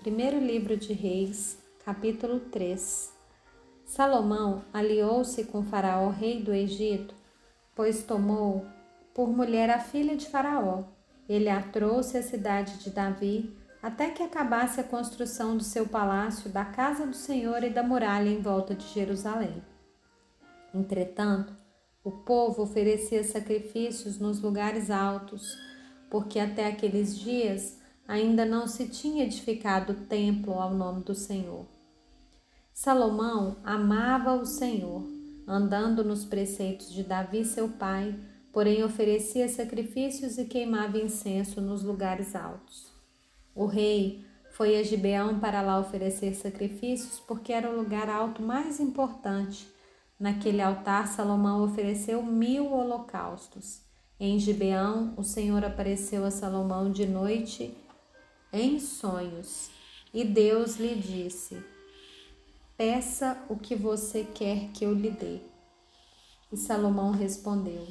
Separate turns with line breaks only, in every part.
Primeiro livro de Reis, capítulo 3. Salomão aliou-se com Faraó, rei do Egito, pois tomou por mulher a filha de Faraó. Ele a trouxe à cidade de Davi, até que acabasse a construção do seu palácio, da casa do Senhor e da muralha em volta de Jerusalém. Entretanto, o povo oferecia sacrifícios nos lugares altos, porque até aqueles dias ainda não se tinha edificado templo ao nome do Senhor. Salomão amava o Senhor, andando nos preceitos de Davi, seu pai, porém oferecia sacrifícios e queimava incenso nos lugares altos. O rei foi a Gibeão para lá oferecer sacrifícios, porque era o lugar alto mais importante. Naquele altar, Salomão ofereceu mil holocaustos. Em Gibeão, o Senhor apareceu a Salomão de noite em sonhos. E Deus lhe disse: Peça o que você quer que eu lhe dê. E Salomão respondeu: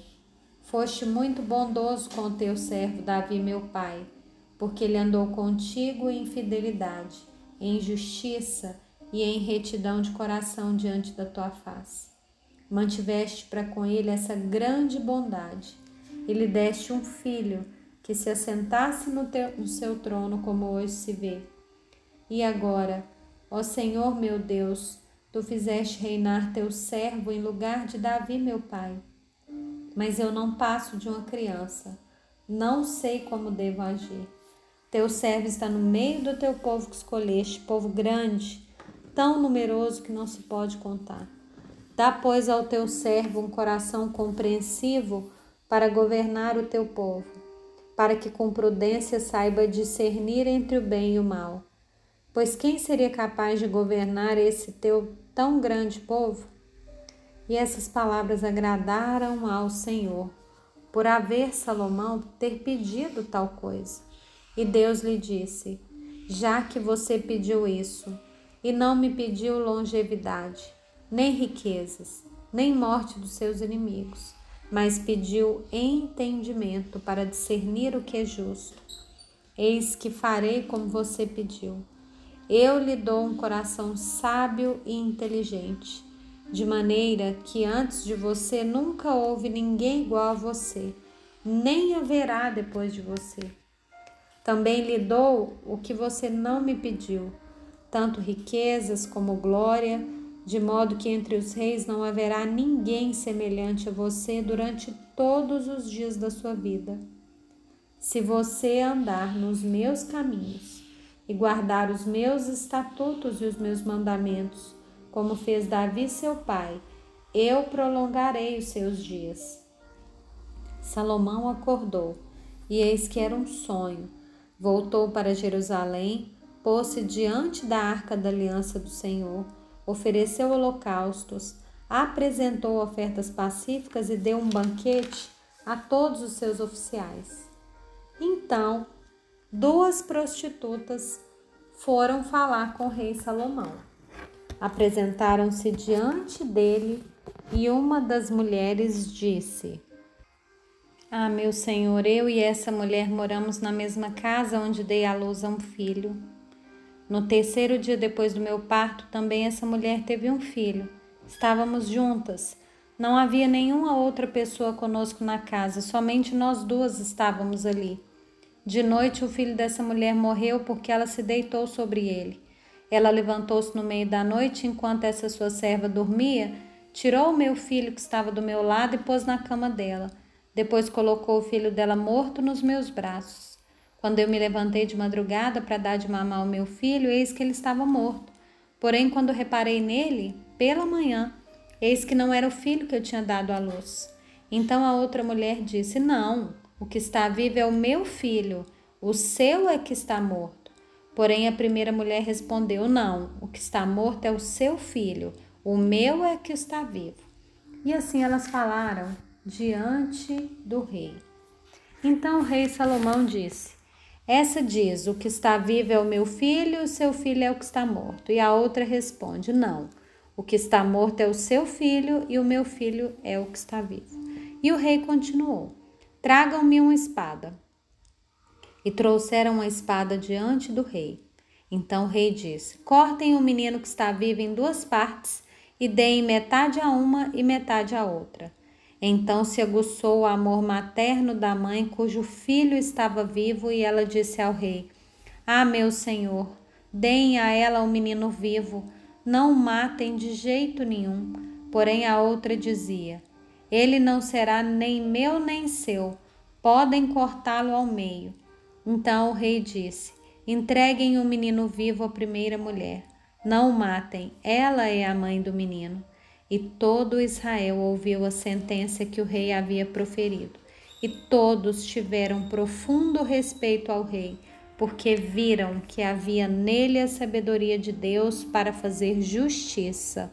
Foste muito bondoso com o teu servo Davi, meu pai, porque ele andou contigo em fidelidade, em justiça e em retidão de coração diante da tua face. Mantiveste para com ele essa grande bondade e lhe deste um filho que se assentasse no, teu, no seu trono, como hoje se vê. E agora, ó Senhor meu Deus, tu fizeste reinar teu servo em lugar de Davi, meu pai. Mas eu não passo de uma criança, não sei como devo agir. Teu servo está no meio do teu povo que escolheste, povo grande, tão numeroso que não se pode contar. Dá, pois, ao teu servo um coração compreensivo para governar o teu povo para que com prudência saiba discernir entre o bem e o mal. Pois quem seria capaz de governar esse teu tão grande povo? E essas palavras agradaram ao Senhor, por haver Salomão ter pedido tal coisa. E Deus lhe disse: Já que você pediu isso, e não me pediu longevidade, nem riquezas, nem morte dos seus inimigos, mas pediu entendimento para discernir o que é justo. Eis que farei como você pediu. Eu lhe dou um coração sábio e inteligente, de maneira que antes de você nunca houve ninguém igual a você, nem haverá depois de você. Também lhe dou o que você não me pediu, tanto riquezas como glória de modo que entre os reis não haverá ninguém semelhante a você durante todos os dias da sua vida. Se você andar nos meus caminhos e guardar os meus estatutos e os meus mandamentos, como fez Davi seu pai, eu prolongarei os seus dias. Salomão acordou, e eis que era um sonho. Voltou para Jerusalém, pôs-se diante da arca da aliança do Senhor ofereceu holocaustos, apresentou ofertas pacíficas e deu um banquete a todos os seus oficiais. Então, duas prostitutas foram falar com o rei Salomão. Apresentaram-se diante dele e uma das mulheres disse: Ah, meu senhor, eu e essa mulher moramos na mesma casa onde dei à luz a um filho. No terceiro dia depois do meu parto, também essa mulher teve um filho. Estávamos juntas. Não havia nenhuma outra pessoa conosco na casa, somente nós duas estávamos ali. De noite, o filho dessa mulher morreu porque ela se deitou sobre ele. Ela levantou-se no meio da noite enquanto essa sua serva dormia, tirou o meu filho que estava do meu lado e pôs na cama dela. Depois colocou o filho dela morto nos meus braços. Quando eu me levantei de madrugada para dar de mamar ao meu filho, eis que ele estava morto. Porém, quando reparei nele, pela manhã, eis que não era o filho que eu tinha dado à luz. Então a outra mulher disse: Não, o que está vivo é o meu filho, o seu é que está morto. Porém, a primeira mulher respondeu: Não, o que está morto é o seu filho, o meu é que está vivo. E assim elas falaram diante do rei. Então o rei Salomão disse: essa diz: O que está vivo é o meu filho, o seu filho é o que está morto. E a outra responde: Não, o que está morto é o seu filho e o meu filho é o que está vivo. E o rei continuou: Tragam-me uma espada. E trouxeram uma espada diante do rei. Então o rei disse: Cortem o menino que está vivo em duas partes e deem metade a uma e metade a outra. Então se aguçou o amor materno da mãe cujo filho estava vivo e ela disse ao rei: Ah, meu senhor, deem a ela o menino vivo, não o matem de jeito nenhum. Porém a outra dizia: Ele não será nem meu nem seu, podem cortá-lo ao meio. Então o rei disse: Entreguem o menino vivo à primeira mulher. Não o matem, ela é a mãe do menino. E todo Israel ouviu a sentença que o rei havia proferido. E todos tiveram profundo respeito ao rei, porque viram que havia nele a sabedoria de Deus para fazer justiça.